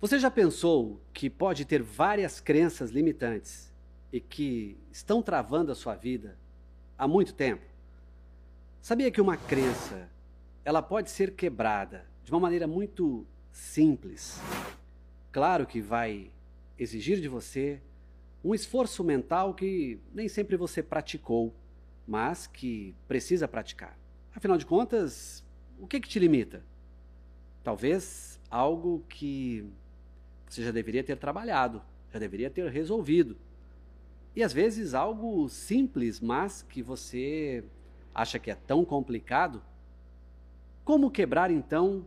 Você já pensou que pode ter várias crenças limitantes e que estão travando a sua vida há muito tempo? Sabia que uma crença, ela pode ser quebrada de uma maneira muito simples. Claro que vai exigir de você um esforço mental que nem sempre você praticou, mas que precisa praticar. Afinal de contas, o que, que te limita? Talvez algo que você já deveria ter trabalhado, já deveria ter resolvido. E às vezes algo simples, mas que você acha que é tão complicado. Como quebrar então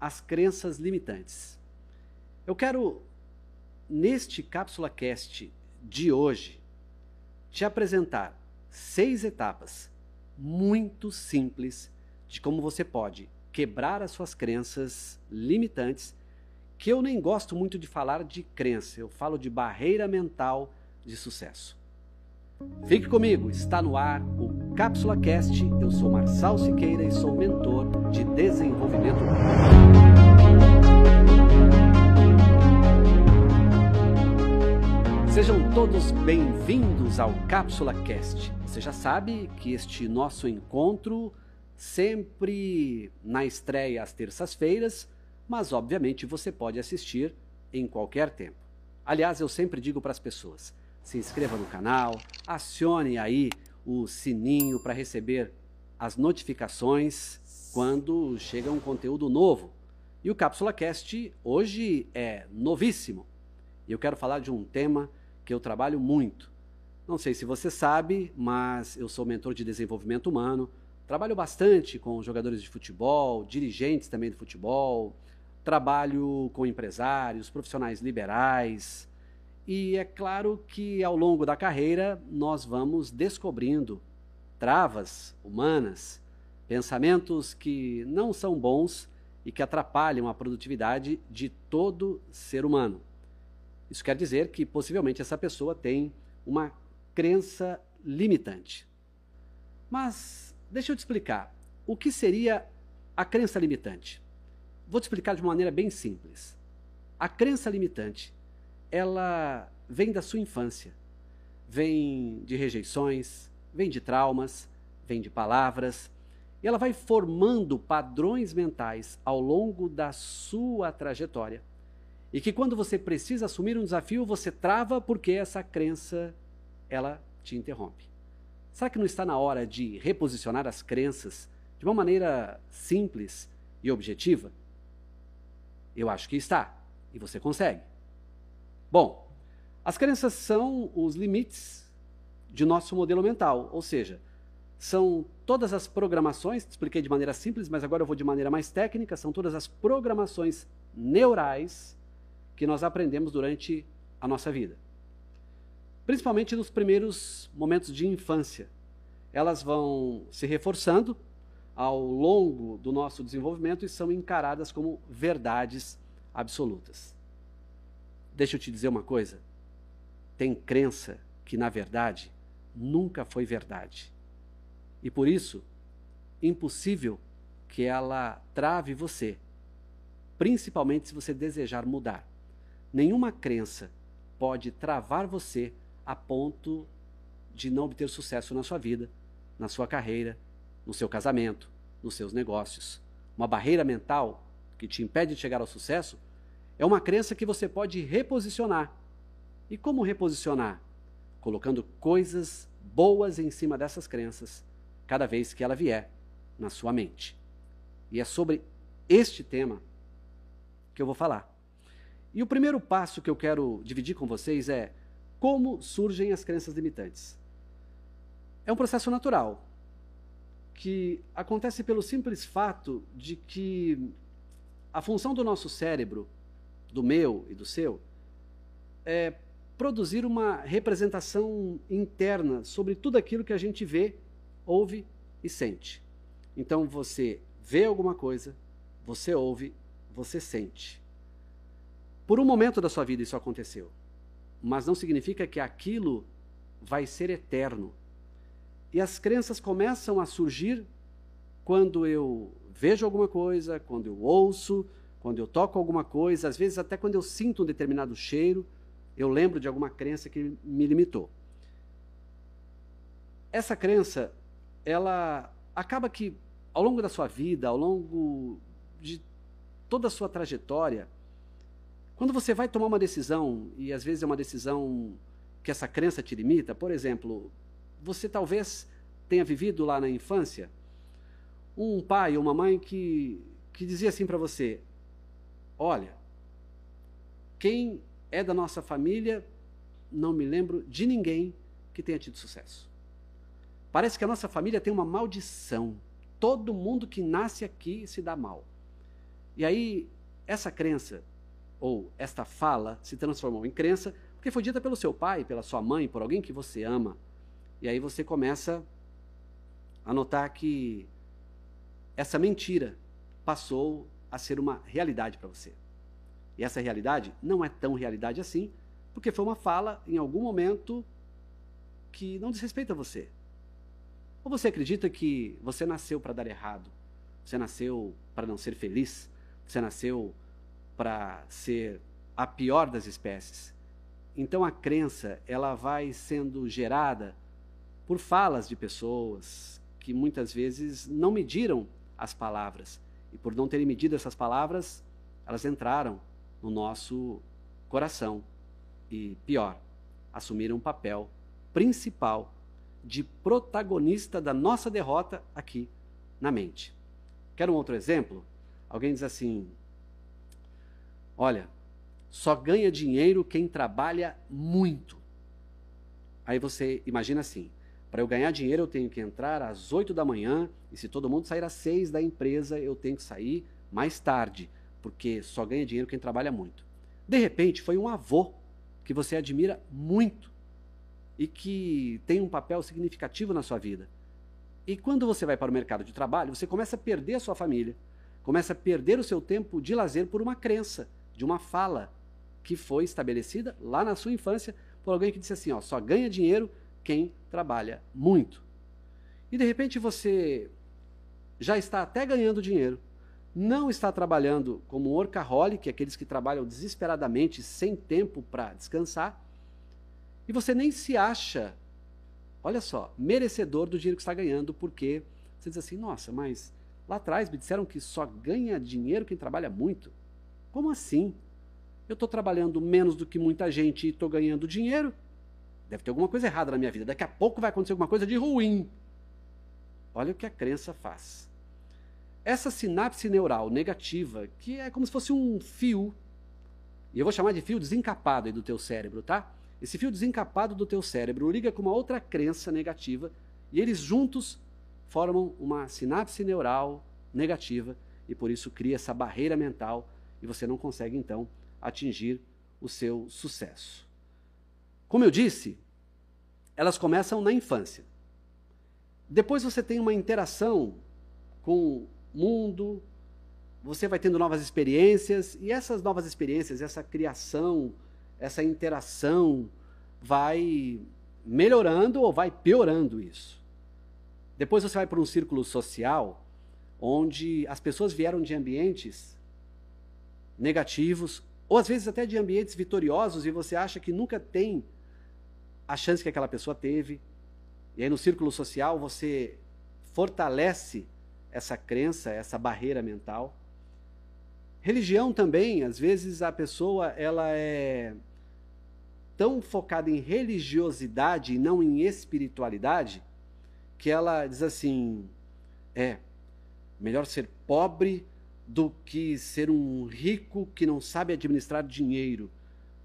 as crenças limitantes? Eu quero, neste Cápsula Cast de hoje, te apresentar seis etapas muito simples de como você pode quebrar as suas crenças limitantes que eu nem gosto muito de falar de crença, eu falo de barreira mental de sucesso. Fique comigo, está no ar o Cápsula Cast. Eu sou Marçal Siqueira e sou mentor de desenvolvimento Sejam todos bem-vindos ao Cápsula Cast. Você já sabe que este nosso encontro sempre na estreia às terças-feiras mas obviamente você pode assistir em qualquer tempo. Aliás, eu sempre digo para as pessoas: se inscreva no canal, acione aí o sininho para receber as notificações quando chega um conteúdo novo. E o Cápsula Cast hoje é novíssimo. Eu quero falar de um tema que eu trabalho muito. Não sei se você sabe, mas eu sou mentor de desenvolvimento humano. Trabalho bastante com jogadores de futebol, dirigentes também do futebol, trabalho com empresários, profissionais liberais. E é claro que ao longo da carreira nós vamos descobrindo travas humanas, pensamentos que não são bons e que atrapalham a produtividade de todo ser humano. Isso quer dizer que possivelmente essa pessoa tem uma crença limitante. Mas deixa eu te explicar. O que seria a crença limitante? Vou te explicar de uma maneira bem simples. A crença limitante, ela vem da sua infância. Vem de rejeições, vem de traumas, vem de palavras, e ela vai formando padrões mentais ao longo da sua trajetória. E que quando você precisa assumir um desafio, você trava porque essa crença ela te interrompe. Será que não está na hora de reposicionar as crenças de uma maneira simples e objetiva? Eu acho que está. E você consegue. Bom, as crenças são os limites de nosso modelo mental, ou seja, são todas as programações, expliquei de maneira simples, mas agora eu vou de maneira mais técnica, são todas as programações neurais que nós aprendemos durante a nossa vida. Principalmente nos primeiros momentos de infância. Elas vão se reforçando ao longo do nosso desenvolvimento e são encaradas como verdades absolutas. Deixa eu te dizer uma coisa. Tem crença que, na verdade, nunca foi verdade. E por isso, impossível que ela trave você, principalmente se você desejar mudar. Nenhuma crença pode travar você a ponto de não obter sucesso na sua vida, na sua carreira, no seu casamento, nos seus negócios. Uma barreira mental que te impede de chegar ao sucesso é uma crença que você pode reposicionar. E como reposicionar? Colocando coisas boas em cima dessas crenças cada vez que ela vier na sua mente. E é sobre este tema que eu vou falar. E o primeiro passo que eu quero dividir com vocês é como surgem as crenças limitantes. É um processo natural que acontece pelo simples fato de que a função do nosso cérebro, do meu e do seu, é produzir uma representação interna sobre tudo aquilo que a gente vê, ouve e sente. Então você vê alguma coisa, você ouve, você sente. Por um momento da sua vida isso aconteceu, mas não significa que aquilo vai ser eterno e as crenças começam a surgir quando eu vejo alguma coisa, quando eu ouço, quando eu toco alguma coisa, às vezes até quando eu sinto um determinado cheiro, eu lembro de alguma crença que me limitou. Essa crença, ela acaba que ao longo da sua vida, ao longo de toda a sua trajetória, quando você vai tomar uma decisão, e às vezes é uma decisão que essa crença te limita, por exemplo, você talvez tenha vivido lá na infância um pai ou uma mãe que, que dizia assim para você: Olha, quem é da nossa família, não me lembro de ninguém que tenha tido sucesso. Parece que a nossa família tem uma maldição. Todo mundo que nasce aqui se dá mal. E aí, essa crença, ou esta fala, se transformou em crença, porque foi dita pelo seu pai, pela sua mãe, por alguém que você ama. E aí você começa a notar que essa mentira passou a ser uma realidade para você. E essa realidade não é tão realidade assim, porque foi uma fala em algum momento que não desrespeita você. Ou você acredita que você nasceu para dar errado? Você nasceu para não ser feliz? Você nasceu para ser a pior das espécies? Então a crença, ela vai sendo gerada por falas de pessoas que muitas vezes não mediram as palavras. E por não terem medido essas palavras, elas entraram no nosso coração. E pior, assumiram um papel principal de protagonista da nossa derrota aqui na mente. Quer um outro exemplo? Alguém diz assim: Olha, só ganha dinheiro quem trabalha muito. Aí você imagina assim: para eu ganhar dinheiro, eu tenho que entrar às 8 da manhã, e se todo mundo sair às 6 da empresa, eu tenho que sair mais tarde, porque só ganha dinheiro quem trabalha muito. De repente, foi um avô que você admira muito e que tem um papel significativo na sua vida. E quando você vai para o mercado de trabalho, você começa a perder a sua família, começa a perder o seu tempo de lazer por uma crença, de uma fala que foi estabelecida lá na sua infância por alguém que disse assim: ó, só ganha dinheiro quem trabalha muito. E de repente você já está até ganhando dinheiro, não está trabalhando como um workaholic, aqueles que trabalham desesperadamente, sem tempo para descansar, e você nem se acha, olha só, merecedor do dinheiro que está ganhando, porque você diz assim: nossa, mas lá atrás me disseram que só ganha dinheiro quem trabalha muito. Como assim? Eu estou trabalhando menos do que muita gente e estou ganhando dinheiro? Deve ter alguma coisa errada na minha vida. Daqui a pouco vai acontecer alguma coisa de ruim. Olha o que a crença faz. Essa sinapse neural negativa, que é como se fosse um fio, e eu vou chamar de fio desencapado aí do teu cérebro, tá? Esse fio desencapado do teu cérebro liga com uma outra crença negativa e eles juntos formam uma sinapse neural negativa e por isso cria essa barreira mental e você não consegue então atingir o seu sucesso. Como eu disse, elas começam na infância. Depois você tem uma interação com o mundo, você vai tendo novas experiências, e essas novas experiências, essa criação, essa interação, vai melhorando ou vai piorando isso. Depois você vai para um círculo social, onde as pessoas vieram de ambientes negativos, ou às vezes até de ambientes vitoriosos, e você acha que nunca tem a chance que aquela pessoa teve. E aí no círculo social você fortalece essa crença, essa barreira mental. Religião também, às vezes a pessoa ela é tão focada em religiosidade e não em espiritualidade, que ela diz assim: é melhor ser pobre do que ser um rico que não sabe administrar dinheiro.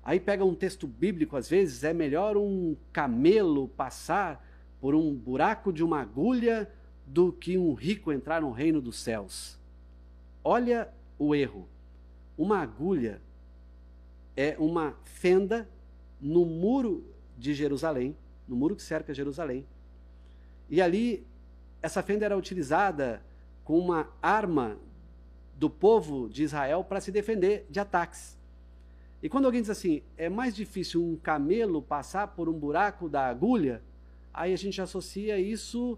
Aí pega um texto bíblico, às vezes, é melhor um camelo passar por um buraco de uma agulha do que um rico entrar no reino dos céus. Olha o erro. Uma agulha é uma fenda no muro de Jerusalém, no muro que cerca Jerusalém. E ali, essa fenda era utilizada com uma arma do povo de Israel para se defender de ataques. E quando alguém diz assim, é mais difícil um camelo passar por um buraco da agulha, aí a gente associa isso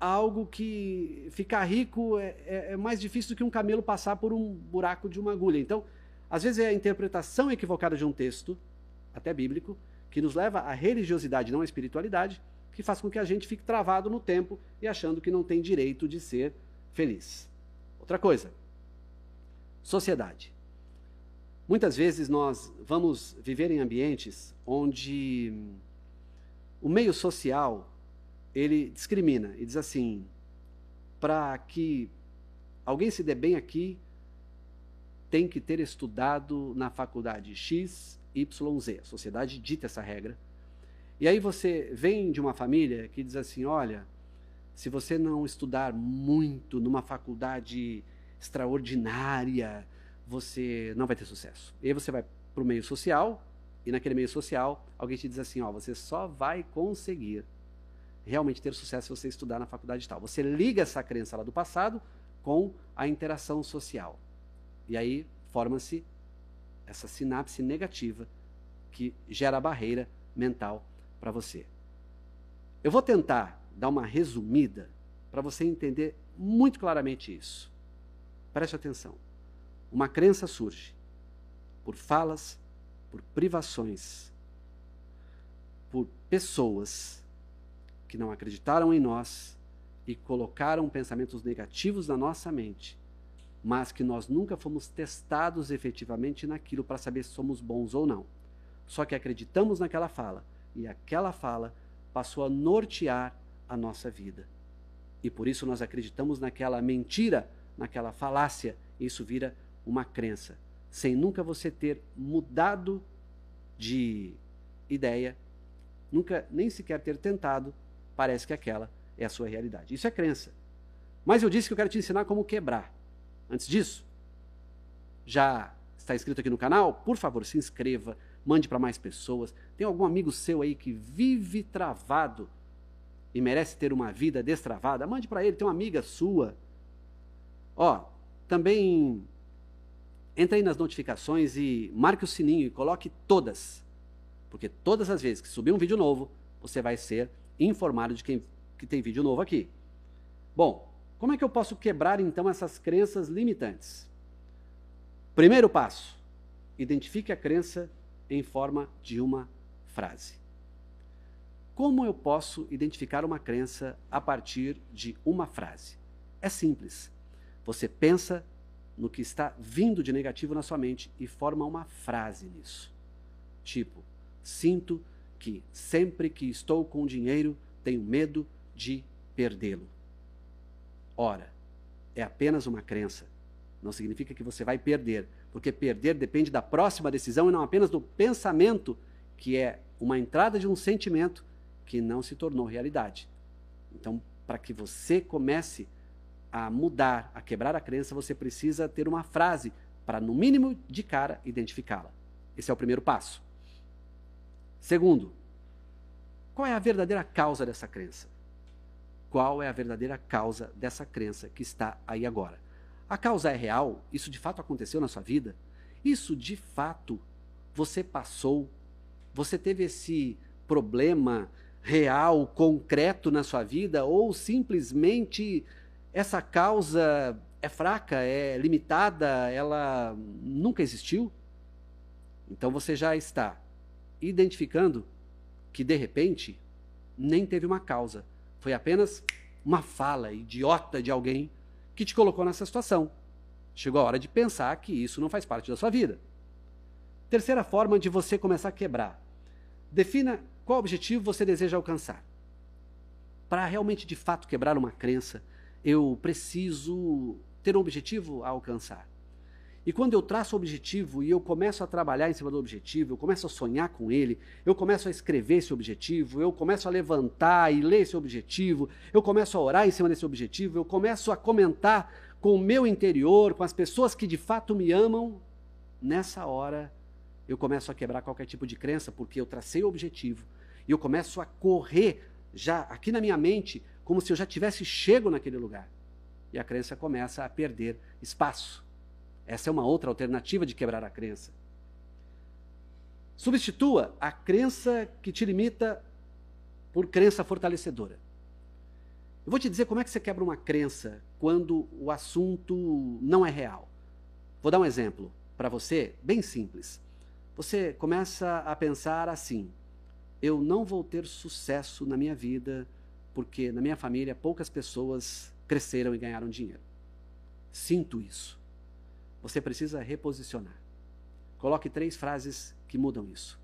algo que ficar rico é, é, é, mais difícil do que um camelo passar por um buraco de uma agulha. Então, às vezes é a interpretação equivocada de um texto, até bíblico, que nos leva à religiosidade, não à espiritualidade, que faz com que a gente fique travado no tempo e achando que não tem direito de ser feliz. Outra coisa, sociedade. Muitas vezes nós vamos viver em ambientes onde o meio social ele discrimina e diz assim: para que alguém se dê bem aqui, tem que ter estudado na faculdade X, Y, Z. A sociedade dita essa regra. E aí você vem de uma família que diz assim: olha, se você não estudar muito numa faculdade extraordinária, você não vai ter sucesso. E aí você vai para o meio social, e naquele meio social, alguém te diz assim: ó, você só vai conseguir realmente ter sucesso se você estudar na faculdade tal. Você liga essa crença lá do passado com a interação social. E aí forma-se essa sinapse negativa que gera a barreira mental para você. Eu vou tentar dar uma resumida para você entender muito claramente isso. Preste atenção. Uma crença surge por falas, por privações, por pessoas que não acreditaram em nós e colocaram pensamentos negativos na nossa mente, mas que nós nunca fomos testados efetivamente naquilo para saber se somos bons ou não. Só que acreditamos naquela fala e aquela fala passou a nortear a nossa vida. E por isso nós acreditamos naquela mentira, naquela falácia, e isso vira uma crença, sem nunca você ter mudado de ideia, nunca nem sequer ter tentado, parece que aquela é a sua realidade. Isso é crença. Mas eu disse que eu quero te ensinar como quebrar. Antes disso, já está inscrito aqui no canal? Por favor, se inscreva, mande para mais pessoas. Tem algum amigo seu aí que vive travado e merece ter uma vida destravada? Mande para ele, tem uma amiga sua. Ó, também entre aí nas notificações e marque o sininho e coloque todas. Porque todas as vezes que subir um vídeo novo, você vai ser informado de quem, que tem vídeo novo aqui. Bom, como é que eu posso quebrar então essas crenças limitantes? Primeiro passo: identifique a crença em forma de uma frase. Como eu posso identificar uma crença a partir de uma frase? É simples. Você pensa no que está vindo de negativo na sua mente e forma uma frase nisso. Tipo, sinto que sempre que estou com dinheiro tenho medo de perdê-lo. Ora, é apenas uma crença. Não significa que você vai perder, porque perder depende da próxima decisão e não apenas do pensamento, que é uma entrada de um sentimento que não se tornou realidade. Então, para que você comece a mudar, a quebrar a crença, você precisa ter uma frase para, no mínimo de cara, identificá-la. Esse é o primeiro passo. Segundo, qual é a verdadeira causa dessa crença? Qual é a verdadeira causa dessa crença que está aí agora? A causa é real? Isso de fato aconteceu na sua vida? Isso de fato você passou? Você teve esse problema real, concreto na sua vida? Ou simplesmente essa causa é fraca, é limitada, ela nunca existiu? Então você já está identificando que de repente nem teve uma causa, foi apenas uma fala idiota de alguém que te colocou nessa situação. Chegou a hora de pensar que isso não faz parte da sua vida. Terceira forma de você começar a quebrar. Defina qual objetivo você deseja alcançar. Para realmente de fato quebrar uma crença, eu preciso ter um objetivo a alcançar. E quando eu traço o objetivo e eu começo a trabalhar em cima do objetivo, eu começo a sonhar com ele, eu começo a escrever esse objetivo, eu começo a levantar e ler esse objetivo, eu começo a orar em cima desse objetivo, eu começo a comentar com o meu interior, com as pessoas que de fato me amam, nessa hora eu começo a quebrar qualquer tipo de crença, porque eu tracei o objetivo e eu começo a correr já aqui na minha mente como se eu já tivesse chego naquele lugar. E a crença começa a perder espaço. Essa é uma outra alternativa de quebrar a crença. Substitua a crença que te limita por crença fortalecedora. Eu vou te dizer como é que você quebra uma crença quando o assunto não é real. Vou dar um exemplo para você, bem simples. Você começa a pensar assim: eu não vou ter sucesso na minha vida porque na minha família poucas pessoas cresceram e ganharam dinheiro. Sinto isso. Você precisa reposicionar. Coloque três frases que mudam isso.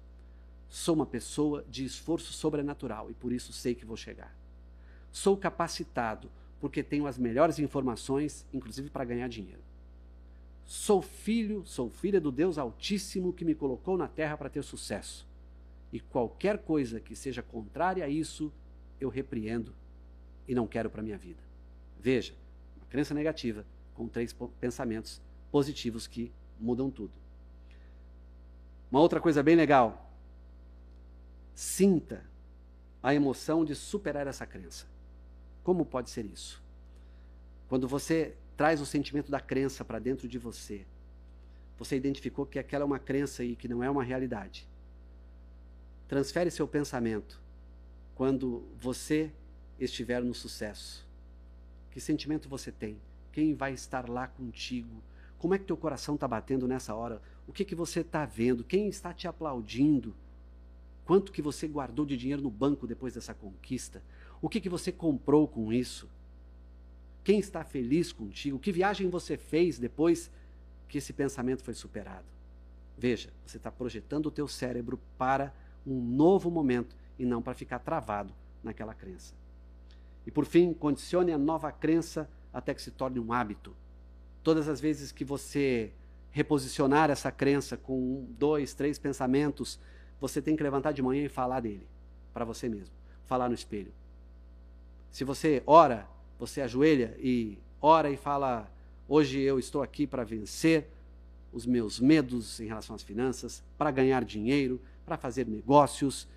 Sou uma pessoa de esforço sobrenatural e por isso sei que vou chegar. Sou capacitado porque tenho as melhores informações, inclusive para ganhar dinheiro. Sou filho, sou filha do Deus Altíssimo que me colocou na terra para ter sucesso. E qualquer coisa que seja contrária a isso, eu repreendo e não quero para minha vida. Veja, uma crença negativa com três pensamentos positivos que mudam tudo. Uma outra coisa bem legal. Sinta a emoção de superar essa crença. Como pode ser isso? Quando você traz o sentimento da crença para dentro de você, você identificou que aquela é uma crença e que não é uma realidade. Transfere seu pensamento quando você estiver no sucesso. Que sentimento você tem? Quem vai estar lá contigo? Como é que teu coração está batendo nessa hora? O que que você está vendo? Quem está te aplaudindo? Quanto que você guardou de dinheiro no banco depois dessa conquista? O que, que você comprou com isso? Quem está feliz contigo? Que viagem você fez depois que esse pensamento foi superado? Veja, você está projetando o teu cérebro para um novo momento e não para ficar travado naquela crença. E por fim, condicione a nova crença até que se torne um hábito. Todas as vezes que você reposicionar essa crença com um, dois, três pensamentos, você tem que levantar de manhã e falar dele para você mesmo, falar no espelho. Se você ora, você ajoelha e ora e fala: Hoje eu estou aqui para vencer os meus medos em relação às finanças, para ganhar dinheiro, para fazer negócios.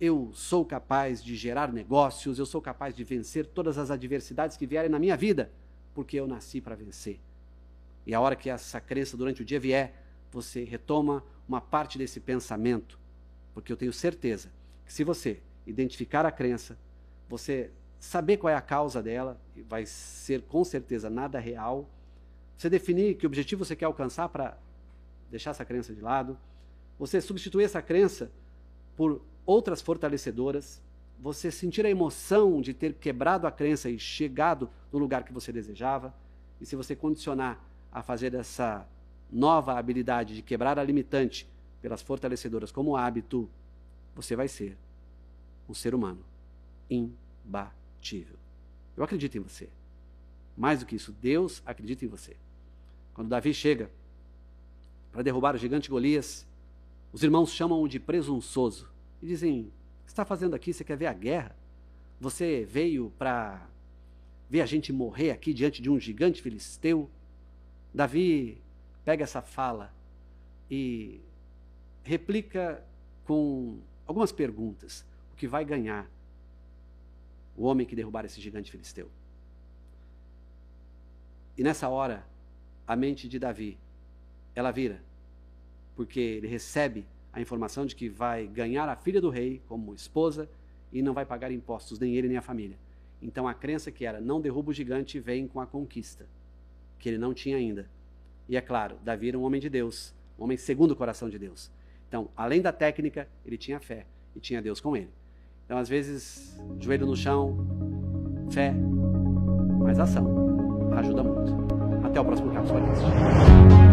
Eu sou capaz de gerar negócios, eu sou capaz de vencer todas as adversidades que vierem na minha vida, porque eu nasci para vencer. E a hora que essa crença durante o dia vier, você retoma uma parte desse pensamento, porque eu tenho certeza que se você identificar a crença, você saber qual é a causa dela, vai ser com certeza nada real. Você definir que objetivo você quer alcançar para deixar essa crença de lado. Você substituir essa crença por outras fortalecedoras. Você sentir a emoção de ter quebrado a crença e chegado no lugar que você desejava. E se você condicionar a fazer essa nova habilidade de quebrar a limitante pelas fortalecedoras como hábito, você vai ser um ser humano imbatível. Eu acredito em você. Mais do que isso, Deus acredita em você. Quando Davi chega para derrubar o gigante Golias, os irmãos chamam-o de presunçoso e dizem: O que está fazendo aqui? Você quer ver a guerra? Você veio para ver a gente morrer aqui diante de um gigante filisteu? Davi pega essa fala e replica com algumas perguntas: o que vai ganhar o homem que derrubara esse gigante filisteu. E nessa hora, a mente de Davi, ela vira, porque ele recebe a informação de que vai ganhar a filha do rei como esposa e não vai pagar impostos, nem ele nem a família. Então a crença que era não derruba o gigante vem com a conquista, que ele não tinha ainda. E é claro, Davi era um homem de Deus, um homem segundo o coração de Deus. Então, além da técnica, ele tinha fé e tinha Deus com ele. Então, às vezes, joelho no chão, fé, mas ação ajuda muito. Até o próximo Cápsula Cast.